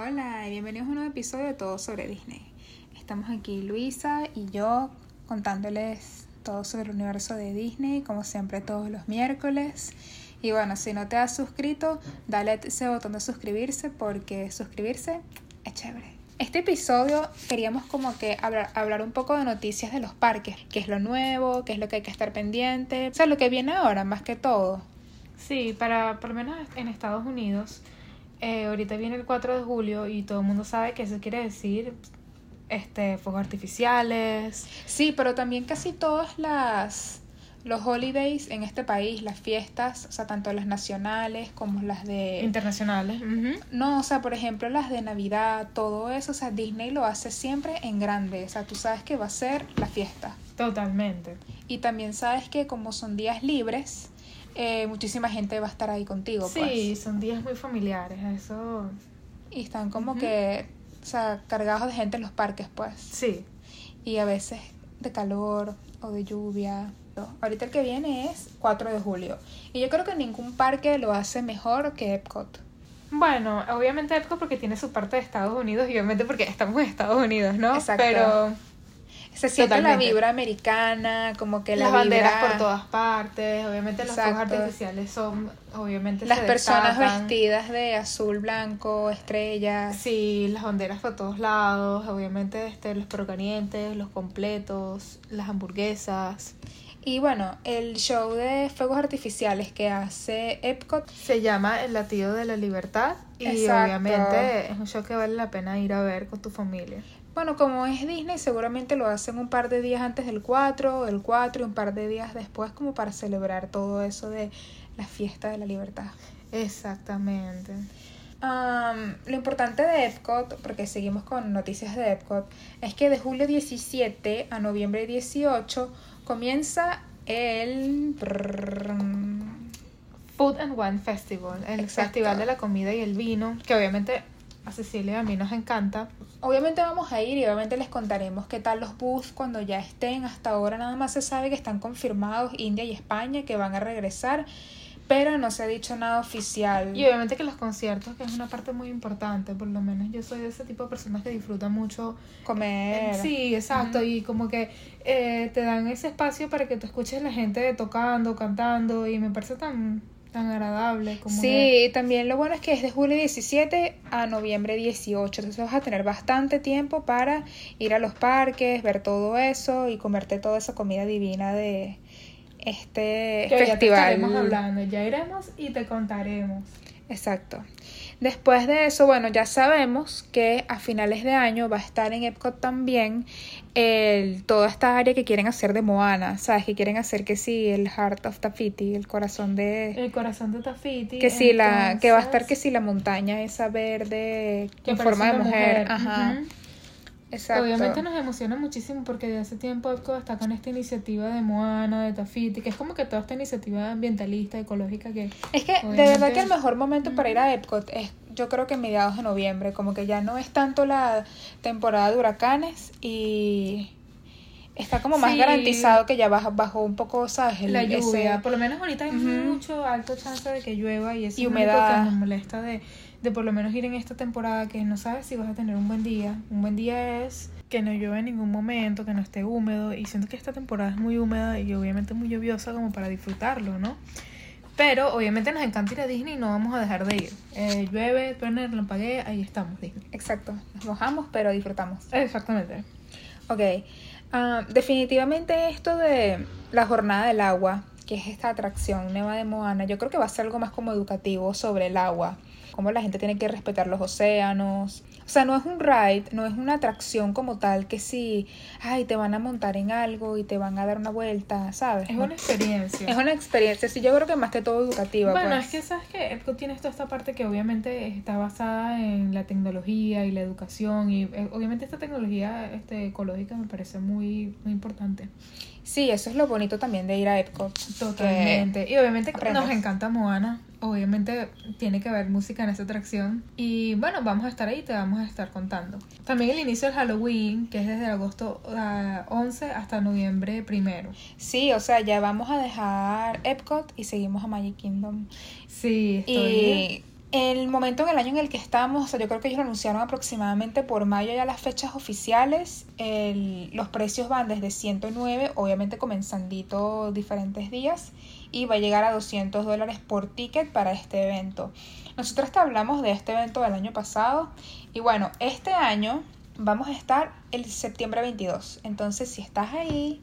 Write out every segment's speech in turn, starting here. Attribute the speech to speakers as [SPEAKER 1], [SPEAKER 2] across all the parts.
[SPEAKER 1] Hola y bienvenidos a un nuevo episodio de Todo sobre Disney. Estamos aquí Luisa y yo contándoles todo sobre el universo de Disney, como siempre todos los miércoles. Y bueno, si no te has suscrito, dale ese botón de suscribirse porque suscribirse es chévere. Este episodio queríamos como que hablar, hablar un poco de noticias de los parques, qué es lo nuevo, qué es lo que hay que estar pendiente, o sea, lo que viene ahora más que todo.
[SPEAKER 2] Sí, para por lo menos en Estados Unidos, eh, ahorita viene el 4 de julio y todo el mundo sabe que eso quiere decir este fuegos artificiales.
[SPEAKER 1] Sí, pero también casi todas las los holidays en este país, las fiestas, o sea, tanto las nacionales como las de
[SPEAKER 2] internacionales.
[SPEAKER 1] No, o sea, por ejemplo, las de Navidad, todo eso, o sea, Disney lo hace siempre en grande, o sea, tú sabes que va a ser la fiesta.
[SPEAKER 2] Totalmente.
[SPEAKER 1] Y también sabes que como son días libres, eh, muchísima gente va a estar ahí contigo,
[SPEAKER 2] Sí,
[SPEAKER 1] pues.
[SPEAKER 2] son días muy familiares, eso.
[SPEAKER 1] Y están como que, o sea, cargados de gente en los parques, pues.
[SPEAKER 2] Sí.
[SPEAKER 1] Y a veces de calor o de lluvia. Ahorita el que viene es 4 de julio. Y yo creo que ningún parque lo hace mejor que Epcot.
[SPEAKER 2] Bueno, obviamente Epcot porque tiene su parte de Estados Unidos y obviamente porque estamos en Estados Unidos, ¿no?
[SPEAKER 1] Exacto.
[SPEAKER 2] Pero
[SPEAKER 1] Se siente la vibra americana, como que la
[SPEAKER 2] las banderas
[SPEAKER 1] vibra-
[SPEAKER 2] por todas partes, obviamente los fuegos artificiales son, obviamente
[SPEAKER 1] Las
[SPEAKER 2] se
[SPEAKER 1] personas
[SPEAKER 2] destacan.
[SPEAKER 1] vestidas de azul, blanco, estrellas.
[SPEAKER 2] Sí, las banderas por todos lados, obviamente este, los perocalientes, los completos, las hamburguesas.
[SPEAKER 1] Y bueno, el show de fuegos artificiales que hace Epcot,
[SPEAKER 2] Se llama El latido de la libertad y
[SPEAKER 1] Exacto.
[SPEAKER 2] obviamente es un show que vale la pena ir a ver con tu familia.
[SPEAKER 1] Bueno, como es Disney, seguramente lo hacen un par de días antes del 4, el 4 y un par de días después como para celebrar todo eso de la fiesta de la libertad.
[SPEAKER 2] Exactamente.
[SPEAKER 1] Am, lo importante de Epcot, porque seguimos con noticias de Epcot, es que de julio 17 a noviembre 18 comienza el...
[SPEAKER 2] Food and Wine Festival, el
[SPEAKER 1] Exacto.
[SPEAKER 2] festival de la comida y el vino, que obviamente a Cecilia y a mí nos encanta.
[SPEAKER 1] Obviamente vamos a ir y obviamente les contaremos qué tal los booths cuando ya estén. Hasta ahora nada más se sabe que están confirmados India y España que van a regresar, pero no se ha dicho nada oficial.
[SPEAKER 2] Y obviamente que los conciertos, que es una parte muy importante, por lo menos yo soy de ese tipo de personas que disfrutan mucho
[SPEAKER 1] Comer.
[SPEAKER 2] Sí, exacto, y como que eh, te dan ese espacio para que tú escuches la gente tocando, cantando, y me parece tan, tan agradable. Como
[SPEAKER 1] Sí, y también lo bueno es que es de julio 17 a noviembre 18, entonces vas a tener bastante tiempo para ir a los parques, ver todo eso y comerte toda esa comida divina de este
[SPEAKER 2] que ya te
[SPEAKER 1] festival.
[SPEAKER 2] estaremos hablando, ya iremos y te contaremos.
[SPEAKER 1] Exacto. Después de eso, bueno, ya sabemos que a finales de año va a estar en Epcot también el, toda esta área que quieren hacer de Moana, ¿sabes? Que quieren hacer que sí, el Heart of Tafiti, el corazón de...
[SPEAKER 2] El corazón de Tafiti.
[SPEAKER 1] Que sí, la, que va a estar que sí, la montaña esa verde
[SPEAKER 2] que
[SPEAKER 1] en forma de mujer. Ajá. Exacto.
[SPEAKER 2] Obviamente nos emociona muchísimo porque de hace tiempo Epcot está con esta iniciativa de Moana, de Tafiti, que es como que toda esta iniciativa ambientalista, ecológica que...
[SPEAKER 1] Es que de verdad que el mejor momento para ir a Epcot es yo creo que mediados de noviembre, como que ya no es tanto la temporada de huracanes y está como más
[SPEAKER 2] Sí.
[SPEAKER 1] garantizado que ya baja, bajó un poco, ¿sabes? El-
[SPEAKER 2] la lluvia,
[SPEAKER 1] ese-
[SPEAKER 2] por lo menos ahorita hay mucho alto chance de que llueva y eso
[SPEAKER 1] Y
[SPEAKER 2] es lo
[SPEAKER 1] humedad.
[SPEAKER 2] que nos molesta de, de por lo menos ir en esta temporada que no sabes si vas a tener un buen día. Un buen día es que no llueve en ningún momento, que no esté húmedo y siento que esta temporada es muy húmeda y obviamente muy lluviosa como para disfrutarlo, ¿no? Pero obviamente nos encanta ir a Disney y no vamos a dejar de ir. Eh, llueve, truena, relampaguea, ahí estamos, Disney.
[SPEAKER 1] Exacto, nos mojamos pero disfrutamos.
[SPEAKER 2] Exactamente.
[SPEAKER 1] Ok, ah, definitivamente esto de la jornada del agua, que es esta atracción nueva de Moana, yo creo que va a ser algo más como educativo sobre el agua, cómo la gente tiene que respetar los océanos. O sea, no es un ride, no es una atracción como tal que si, ay, te van a montar en algo y te van a dar una vuelta, ¿sabes?
[SPEAKER 2] Es una experiencia.
[SPEAKER 1] Es una experiencia, sí, yo creo que más que todo educativa.
[SPEAKER 2] Bueno,
[SPEAKER 1] pues.
[SPEAKER 2] es que sabes que Epcot tiene toda esta parte que obviamente está basada en la tecnología y la educación y eh, obviamente esta tecnología este, ecológica me parece muy, muy importante.
[SPEAKER 1] Sí, eso es lo bonito también de ir a Epcot.
[SPEAKER 2] Totalmente. Y obviamente
[SPEAKER 1] aprendes.
[SPEAKER 2] nos encanta Moana. Obviamente tiene que haber música en esta atracción. Y bueno, vamos a estar ahí te vamos a estar contando. También el inicio del Halloween, que es desde agosto ah, 11 hasta noviembre primero.
[SPEAKER 1] Sí, o sea, ya vamos a dejar Epcot y seguimos a Magic Kingdom.
[SPEAKER 2] Sí, estoy
[SPEAKER 1] Y el momento en el año en el que estamos, o sea, yo creo que ellos lo anunciaron aproximadamente por mayo ya las fechas oficiales. El- los precios van desde 109, obviamente comenzandito diferentes días, y va a llegar a 200 dólares por ticket para este evento. Nosotros te hablamos de este evento del año pasado, y bueno, este año vamos a estar el septiembre 22. Entonces, si estás ahí,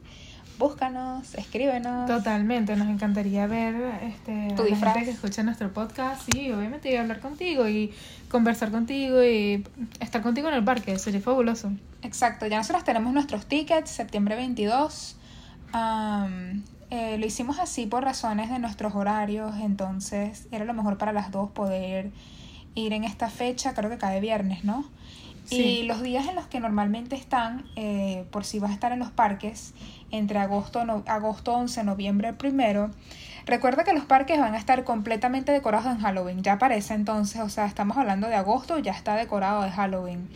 [SPEAKER 1] búscanos, escríbenos.
[SPEAKER 2] Totalmente, nos encantaría ver este,
[SPEAKER 1] Tu
[SPEAKER 2] la
[SPEAKER 1] disfraz.
[SPEAKER 2] gente que escucha nuestro podcast, sí, obviamente, y hablar contigo y conversar contigo y estar contigo en el parque, sería fabuloso.
[SPEAKER 1] Exacto, ya nosotros tenemos nuestros tickets, septiembre 22. Am, eh, lo hicimos así por razones de nuestros horarios, entonces era lo mejor para las dos poder ir en esta fecha, creo que cae viernes, ¿no?
[SPEAKER 2] Sí.
[SPEAKER 1] Y los días en los que normalmente están, eh, por si vas a estar en los parques, entre agosto, no- agosto 11, noviembre primero, recuerda que los parques van a estar completamente decorados en Halloween, ya para ese entonces, o sea, estamos hablando de agosto, ya está decorado de Halloween.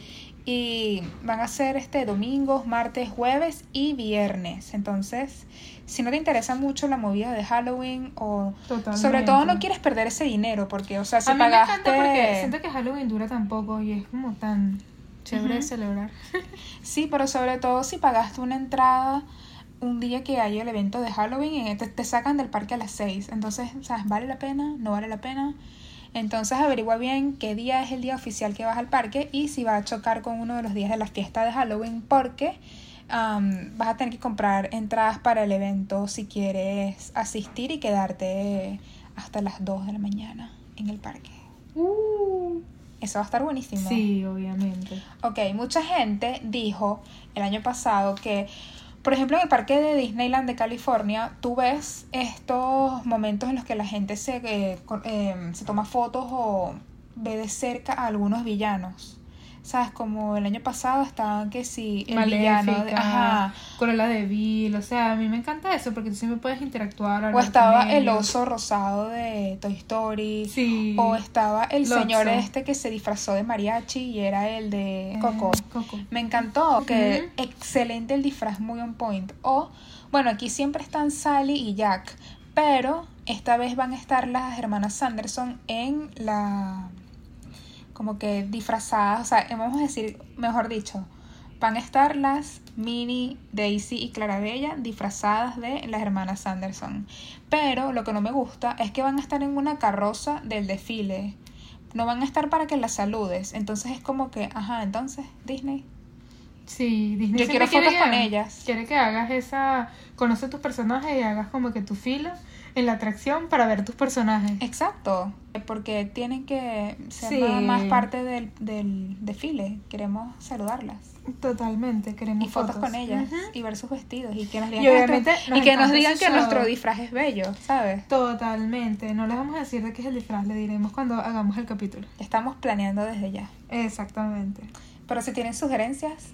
[SPEAKER 1] Y van a ser este domingos, martes, jueves y viernes. Entonces, si no te interesa mucho la movida de Halloween o
[SPEAKER 2] Totalmente.
[SPEAKER 1] sobre todo no quieres perder ese dinero porque, o sea, si
[SPEAKER 2] a mí
[SPEAKER 1] pagaste
[SPEAKER 2] me encanta porque siento que Halloween dura tan poco y es como tan chévere
[SPEAKER 1] Ujú.
[SPEAKER 2] celebrar.
[SPEAKER 1] Sí, pero sobre todo si pagaste una entrada un día que hay el evento de Halloween y te, te sacan del parque a las 6. Entonces, ¿sabes? ¿Vale la pena? ¿No vale la pena? Entonces averigua bien qué día es el día oficial que vas al parque y si va a chocar con uno de los días de la fiesta de Halloween porque am, vas a tener que comprar entradas para el evento si quieres asistir y quedarte hasta las 2 de la mañana en el parque. Eso va a estar buenísimo.
[SPEAKER 2] Sí, obviamente.
[SPEAKER 1] Ok, mucha gente dijo el año pasado que, por ejemplo, en el parque de Disneyland de California, tú ves estos momentos en los que la gente se, eh, eh, se toma fotos o ve de cerca a algunos villanos. ¿Sabes? Como el año pasado estaban que sí, el villano. de-
[SPEAKER 2] Maléfica,
[SPEAKER 1] ajá.
[SPEAKER 2] Cruella de Vil, o sea, a mí me encanta eso porque tú siempre puedes interactuar.
[SPEAKER 1] O estaba
[SPEAKER 2] con
[SPEAKER 1] el oso rosado de Toy Story.
[SPEAKER 2] Sí.
[SPEAKER 1] O estaba el
[SPEAKER 2] Lotso.
[SPEAKER 1] señor este que se disfrazó de mariachi y era el de Coco.
[SPEAKER 2] Eh, Coco.
[SPEAKER 1] Me encantó, que excelente el disfraz, muy on point. O, bueno, aquí siempre están Sally y Jack, pero esta vez van a estar las hermanas Sanderson en la, como que disfrazadas, o sea, vamos a decir, mejor dicho, van a estar las Minnie, Daisy y Clarabella disfrazadas de las hermanas Sanderson. Pero lo que no me gusta es que van a estar en una carroza del desfile. No van a estar para que las saludes. Entonces es como que, ajá, entonces Disney.
[SPEAKER 2] Sí, Disney
[SPEAKER 1] Yo quiero fotos
[SPEAKER 2] quiere
[SPEAKER 1] con
[SPEAKER 2] que-
[SPEAKER 1] ellas.
[SPEAKER 2] Quiere que hagas esa. Conoce tus personajes y hagas como que tu fila en la atracción para ver tus personajes.
[SPEAKER 1] Exacto, porque tienen que ser
[SPEAKER 2] Sí.
[SPEAKER 1] más- más parte del, del desfile. Queremos saludarlas.
[SPEAKER 2] Totalmente, queremos
[SPEAKER 1] Y fotos, con ellas y ver sus vestidos y que nos digan,
[SPEAKER 2] Y
[SPEAKER 1] que
[SPEAKER 2] obviamente
[SPEAKER 1] nuestro-
[SPEAKER 2] nos
[SPEAKER 1] y que nos
[SPEAKER 2] encanta
[SPEAKER 1] digan
[SPEAKER 2] ese
[SPEAKER 1] que
[SPEAKER 2] show.
[SPEAKER 1] nuestro disfraz es bello, ¿sabes?
[SPEAKER 2] Totalmente. No les vamos a decir de qué es el disfraz, le diremos cuando hagamos el capítulo.
[SPEAKER 1] Estamos planeando desde ya.
[SPEAKER 2] Exactamente.
[SPEAKER 1] Pero si tienen sugerencias,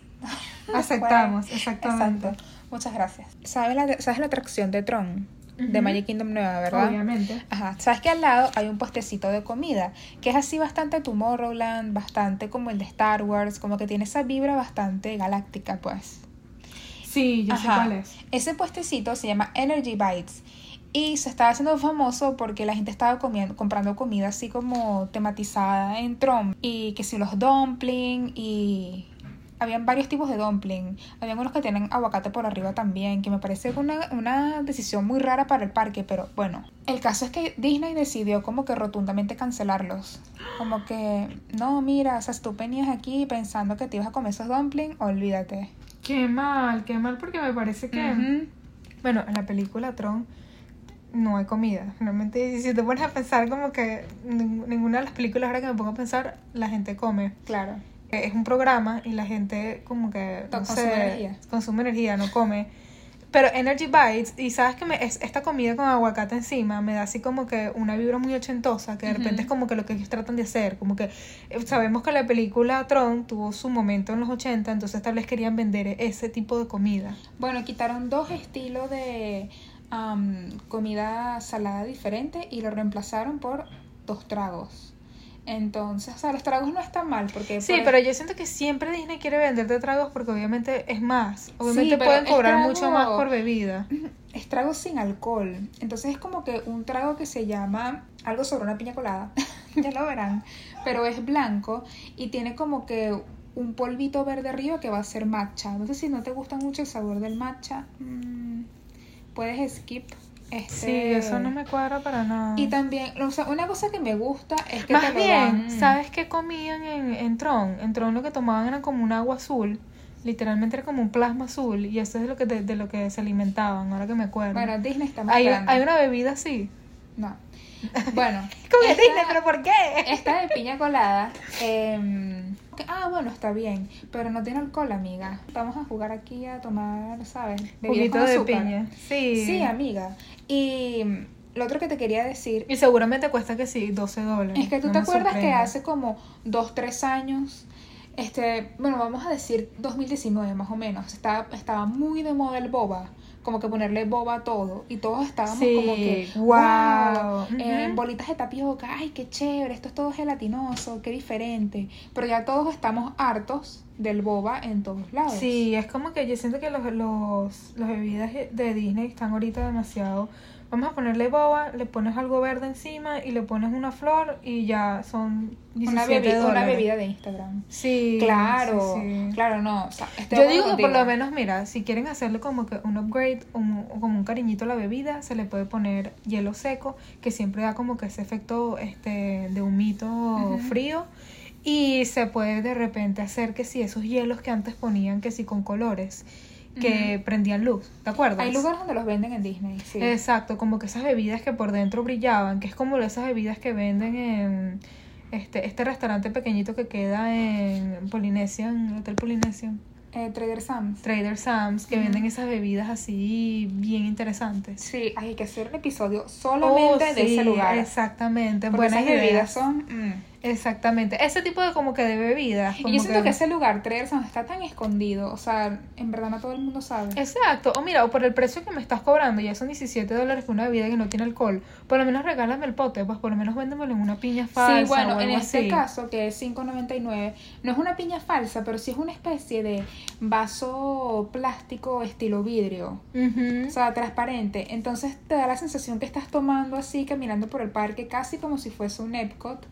[SPEAKER 2] Aceptamos, exactamente.
[SPEAKER 1] Exacto. Muchas gracias. ¿Sabes la, ¿Sabes la atracción de Tron? De. Magic Kingdom Nueva, ¿verdad?
[SPEAKER 2] Obviamente.
[SPEAKER 1] Ajá, sabes que al lado hay un puestecito de comida, que es así bastante Tomorrowland, bastante como el de Star Wars, como que tiene esa vibra bastante galáctica, pues.
[SPEAKER 2] Sí, yo sé
[SPEAKER 1] Ajá.
[SPEAKER 2] cuál es.
[SPEAKER 1] Ese puestecito se llama Energy Bites y se estaba haciendo famoso porque la gente estaba comiendo, comprando comida así como tematizada en Tron y que si los dumpling y habían varios tipos de dumpling, habían unos que tienen aguacate por arriba también, que me parece una, una decisión muy rara para el parque, pero bueno, el caso es que Disney decidió como que rotundamente cancelarlos, como que no, mira, o sea, tú venías aquí pensando que te ibas a comer esos dumplings, olvídate.
[SPEAKER 2] Qué mal, qué mal, porque me parece que. Bueno, en la película Tron no hay comida. Realmente, si te pones a pensar, como que ning- ninguna de las películas, ahora que me pongo a pensar, la gente come.
[SPEAKER 1] Claro.
[SPEAKER 2] Es un programa y la gente, como que. No
[SPEAKER 1] Consume
[SPEAKER 2] sé,
[SPEAKER 1] energía.
[SPEAKER 2] Consume energía, no come. Pero Energy Bites, y sabes que me, es, esta comida con aguacate encima me da así como que una vibra muy ochentosa, que de repente es como que lo que ellos tratan de hacer, como que eh, sabemos que la película Tron tuvo su momento en los 80, entonces tal vez querían vender ese tipo de comida.
[SPEAKER 1] Bueno, quitaron dos estilos de am, comida salada diferente y lo reemplazaron por dos tragos. Entonces, o sea, los tragos no están mal porque...
[SPEAKER 2] Sí,
[SPEAKER 1] por
[SPEAKER 2] pero yo siento que siempre Disney quiere venderte tragos porque obviamente es más. Obviamente
[SPEAKER 1] Sí,
[SPEAKER 2] pueden cobrar
[SPEAKER 1] trago-
[SPEAKER 2] mucho más por bebida.
[SPEAKER 1] es trago sin alcohol. Entonces es como que un trago que se llama algo sobre una piña colada. ya lo verán. Pero es blanco y tiene como que un polvito verde arriba que va a ser matcha. Entonces, si no te gusta mucho el sabor del matcha, mm, puedes skip. Este...
[SPEAKER 2] Sí, eso no me cuadra para nada.
[SPEAKER 1] Y también, o sea, una cosa que me gusta es que
[SPEAKER 2] Más
[SPEAKER 1] te
[SPEAKER 2] bien,
[SPEAKER 1] dan-
[SPEAKER 2] ¿sabes qué comían en, en Tron? En Tron lo que tomaban era como un agua azul. Literalmente era como un plasma azul. Y eso es de lo que, de, de lo que se alimentaban, ahora que me acuerdo.
[SPEAKER 1] Bueno, Disney está más
[SPEAKER 2] hay,
[SPEAKER 1] grande.
[SPEAKER 2] hay una bebida así.
[SPEAKER 1] No. Bueno.
[SPEAKER 2] Como
[SPEAKER 1] esta-
[SPEAKER 2] Disney, pero ¿por qué?
[SPEAKER 1] Esta de piña colada. Que- ah, bueno, está bien. Pero no tiene alcohol, amiga. Vamos a jugar aquí a tomar, ¿sabes?
[SPEAKER 2] Juguito de piña. Sí.
[SPEAKER 1] Sí, amiga. Y lo otro que te quería decir
[SPEAKER 2] Y seguramente cuesta que sí, 12 dólares.
[SPEAKER 1] es que tú
[SPEAKER 2] No
[SPEAKER 1] te acuerdas que hace como dos, tres años, este, bueno, vamos a decir 2019 más o menos, estaba, estaba muy de moda el boba, como que ponerle boba a todo, y todos estábamos
[SPEAKER 2] Sí,
[SPEAKER 1] como que,
[SPEAKER 2] wow.
[SPEAKER 1] wow, eh, bolitas de tapioca, ay, qué chévere, esto es todo gelatinoso, qué diferente, pero ya todos estamos hartos del boba en todos lados.
[SPEAKER 2] Sí, es como que yo siento que los, los, las bebidas de Disney están ahorita demasiado. Vamos a ponerle boba, le pones algo verde encima y le pones una flor y ya son 17
[SPEAKER 1] una, bebi- una bebida de Instagram.
[SPEAKER 2] Sí,
[SPEAKER 1] Claro,
[SPEAKER 2] sí, sí.
[SPEAKER 1] claro, no. o sea,
[SPEAKER 2] Yo digo que por lo menos, mira, si quieren hacerle como que un upgrade un- o como un cariñito a la bebida, se le puede poner hielo seco, que siempre da como que ese efecto este de humito frío. Y se puede de repente hacer que si esos hielos que antes ponían, que si con colores, que prendían luz, ¿te acuerdas?
[SPEAKER 1] Hay lugares donde los venden en Disney, sí.
[SPEAKER 2] Exacto, como que esas bebidas que por dentro brillaban, que es como esas bebidas que venden en este, este restaurante pequeñito que queda en Polynesian, Hotel Polynesian.
[SPEAKER 1] Eh, Trader Sam's.
[SPEAKER 2] Trader Sam's que venden esas bebidas así bien interesantes.
[SPEAKER 1] Sí, hay que hacer un episodio solamente
[SPEAKER 2] Oh,
[SPEAKER 1] de ese lugar.
[SPEAKER 2] Exactamente,
[SPEAKER 1] Porque
[SPEAKER 2] buenas
[SPEAKER 1] esas bebidas
[SPEAKER 2] ideas.
[SPEAKER 1] son... mm.
[SPEAKER 2] Exactamente, ese tipo de como que de bebidas.
[SPEAKER 1] Y yo siento que ese lugar, Sam's, está tan escondido. O sea, en verdad no todo el mundo sabe.
[SPEAKER 2] Exacto, o mira, o por el precio que me estás cobrando, ya son 17 dólares por una bebida que no tiene alcohol, por lo menos regálame el pote, pues por lo menos véndemelo en una piña falsa.
[SPEAKER 1] Sí, bueno,
[SPEAKER 2] o
[SPEAKER 1] en este
[SPEAKER 2] así.
[SPEAKER 1] caso, que es 5.99, no es una piña falsa, pero sí es una especie de vaso plástico estilo vidrio. O sea, transparente. Entonces te da la sensación que estás tomando así, caminando por el parque, casi como si fuese un Epcot,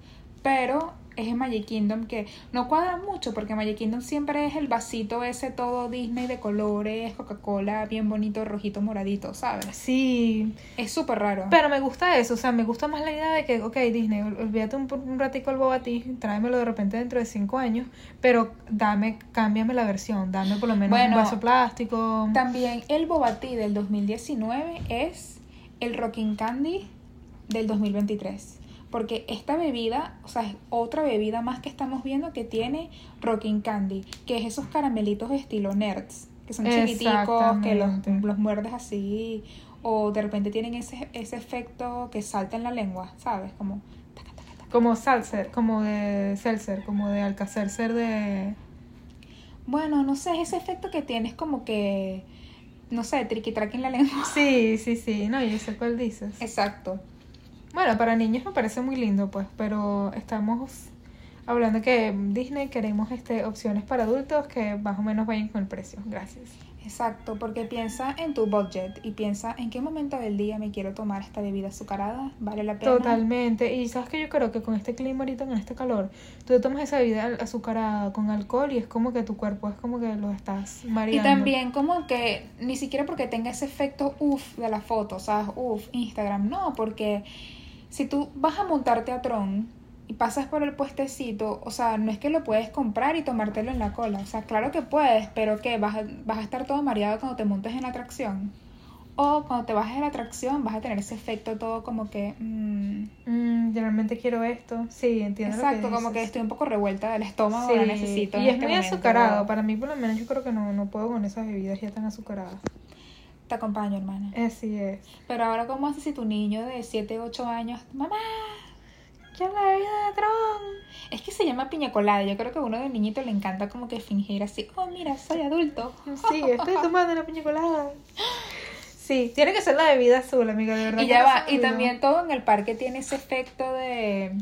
[SPEAKER 1] pero es en Magic Kingdom que no cuadra mucho porque Magic Kingdom siempre es el vasito ese todo Disney de colores, Coca-Cola, bien bonito, rojito, moradito, ¿sabes?
[SPEAKER 2] Sí,
[SPEAKER 1] Es súper raro.
[SPEAKER 2] pero me gusta eso, o sea, me gusta más la idea de que, ok, Disney, ol- olvídate un, un ratico el bobatí, tráemelo de repente dentro de 5 años, pero dame, cámbiame la versión, dame por lo menos
[SPEAKER 1] Bueno,
[SPEAKER 2] un vaso plástico.
[SPEAKER 1] También el Boba del 2019 es el Rocking Candy del 2023. Porque esta bebida, o sea, es otra bebida más que estamos viendo que tiene Rocking Candy, que es esos caramelitos de estilo nerds, que son chiquiticos, que los, muerdes así, o de repente tienen ese, ese efecto que salta en la lengua, ¿sabes? Como... taca, taca, taca.
[SPEAKER 2] Como Salser, como de Seltzer, como de Alcacelser de...
[SPEAKER 1] Bueno, no sé, ese efecto que tienes como que, no sé, triqui-traqui en la lengua.
[SPEAKER 2] Sí, sí, sí, no, yo sé cuál dices.
[SPEAKER 1] Exacto.
[SPEAKER 2] Bueno, para niños me parece muy lindo, pues, pero estamos hablando que Disney queremos este opciones para adultos que más o menos vayan con el precio. Gracias.
[SPEAKER 1] Exacto, porque piensa en tu budget y piensa en qué momento del día me quiero tomar esta bebida azucarada, vale la pena.
[SPEAKER 2] Totalmente. Y sabes que yo creo que con este clima ahorita, con este calor, tú te tomas esa bebida azucarada con alcohol y es como que tu cuerpo es como que lo estás
[SPEAKER 1] Y
[SPEAKER 2] mareando.
[SPEAKER 1] también como que ni siquiera porque tenga ese efecto uff de la foto, ¿sabes? Uff, Instagram, no, porque si tú vas a montarte a Tron y pasas por el puestecito, o sea, no es que lo puedes comprar y tomártelo en la cola, o sea, claro que puedes, pero que vas a, vas a estar todo mareado cuando te montes en la atracción. O cuando te bajes de la atracción vas a tener ese efecto todo como que... mm,
[SPEAKER 2] Mm, realmente quiero esto. Sí, entiendo. lo
[SPEAKER 1] Exacto, como que estoy un poco revuelta del estómago,
[SPEAKER 2] Sí,
[SPEAKER 1] la necesito. en
[SPEAKER 2] Y es
[SPEAKER 1] este
[SPEAKER 2] muy
[SPEAKER 1] momento.
[SPEAKER 2] azucarado. Para mí, por lo menos, yo creo que no, no puedo con esas bebidas ya tan azucaradas.
[SPEAKER 1] Te acompaño, hermana.
[SPEAKER 2] Así es.
[SPEAKER 1] Pero ahora, ¿cómo haces si tu niño de 7, 8 años, mamá,
[SPEAKER 2] ¿Qué es la bebida de Tron?
[SPEAKER 1] es que se llama piña colada? Yo creo que a uno de niñito le encanta como que fingir así, oh, mira, soy adulto.
[SPEAKER 2] Sí, estoy tomando una piña colada. Sí, tiene que ser la bebida azul, amiga, de verdad.
[SPEAKER 1] Y ya va, y también todo en el parque tiene ese efecto de,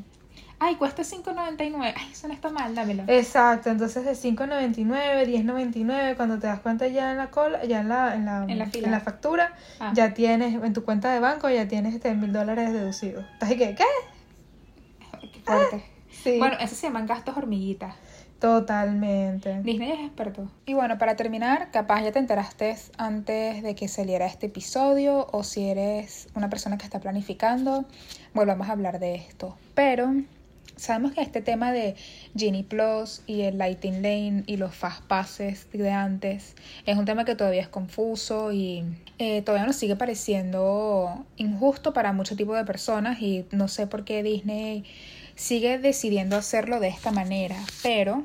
[SPEAKER 1] ay, cuesta 5.99, ay, eso no está mal, dámelo.
[SPEAKER 2] Exacto, entonces de 5.99, 10.99, cuando te das cuenta ya en la cola, ya en la, en la,
[SPEAKER 1] En la
[SPEAKER 2] factura,
[SPEAKER 1] Ah.
[SPEAKER 2] ya tienes, en tu cuenta de banco ya tienes este mil dólares deducidos. ¿Estás ahí que qué?
[SPEAKER 1] qué fuerte.
[SPEAKER 2] Sí.
[SPEAKER 1] Bueno, esos se llaman gastos hormiguitas.
[SPEAKER 2] Totalmente.
[SPEAKER 1] Disney es experto. Y bueno, para terminar, capaz ya te enteraste antes de que saliera este episodio o si eres una persona que está planificando, volvamos a hablar de esto. Pero sabemos que este tema de Genie Plus y el Lighting Lane y los Fast Passes de antes es un tema que todavía es confuso y eh, todavía nos sigue pareciendo injusto para mucho tipo de personas y no sé por qué Disney sigue decidiendo hacerlo de esta manera, pero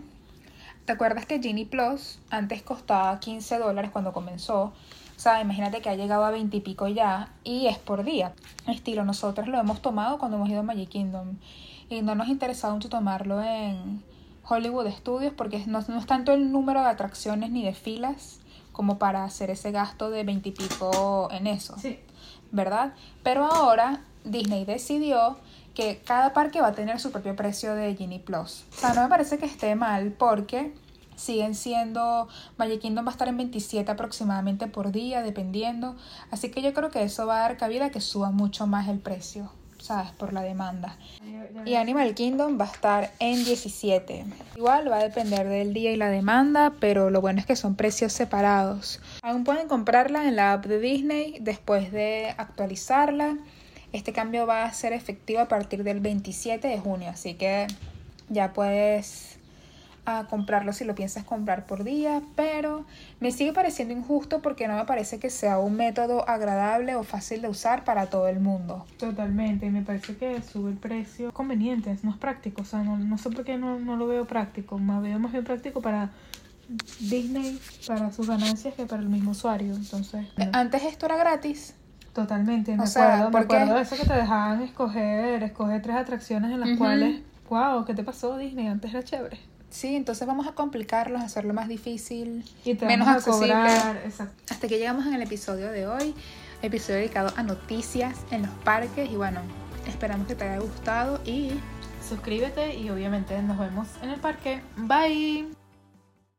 [SPEAKER 1] ¿te acuerdas que Genie Plus antes costaba 15 dólares cuando comenzó? O sea, imagínate que ha llegado a 20 y pico ya y es por día. Estilo, nosotros lo hemos tomado cuando hemos ido a Magic Kingdom y no nos interesaba mucho tomarlo en Hollywood Studios porque no, no es tanto el número de atracciones ni de filas como para hacer ese gasto de 20 y pico en eso.
[SPEAKER 2] Sí.
[SPEAKER 1] ¿Verdad? Pero ahora Disney decidió que cada parque va a tener su propio precio de Genie Plus. O sea, no me parece que esté mal porque siguen siendo, Magic Kingdom va a estar en 27 aproximadamente por día, dependiendo. Así que yo creo que eso va a dar cabida a que suba mucho más el precio, ¿sabes? Por la demanda. Y Animal Kingdom va a estar en 17. Igual va a depender del día y la demanda, pero lo bueno es que son precios separados. Aún pueden comprarla en la app de Disney después de actualizarla. Este cambio va a ser efectivo a partir del 27 de junio, así que ya puedes a comprarlo si lo piensas comprar por día, pero me sigue pareciendo injusto porque no me parece que sea un método agradable o fácil de usar para todo el mundo.
[SPEAKER 2] Totalmente, me parece que sube el precio conveniente, es más práctico, o sea, no, no sé por qué no, no lo veo práctico, más veo más bien práctico para Disney, para sus ganancias que para el mismo usuario, entonces... no.
[SPEAKER 1] Antes esto era gratis.
[SPEAKER 2] Totalmente, me
[SPEAKER 1] O sea,
[SPEAKER 2] acuerdo, me
[SPEAKER 1] ¿por qué?
[SPEAKER 2] acuerdo eso que te dejaban escoger, escoger tres atracciones en las cuales, wow, ¿qué te pasó Disney? Antes era chévere.
[SPEAKER 1] Sí, entonces vamos a complicarlos, hacerlo más difícil,
[SPEAKER 2] Y te
[SPEAKER 1] menos
[SPEAKER 2] vamos a
[SPEAKER 1] accesible.
[SPEAKER 2] cobrar.
[SPEAKER 1] Hasta que llegamos en el episodio de hoy, episodio dedicado a noticias en los parques y bueno, esperamos que te haya gustado y
[SPEAKER 2] Suscríbete y obviamente nos vemos en el parque. Bye.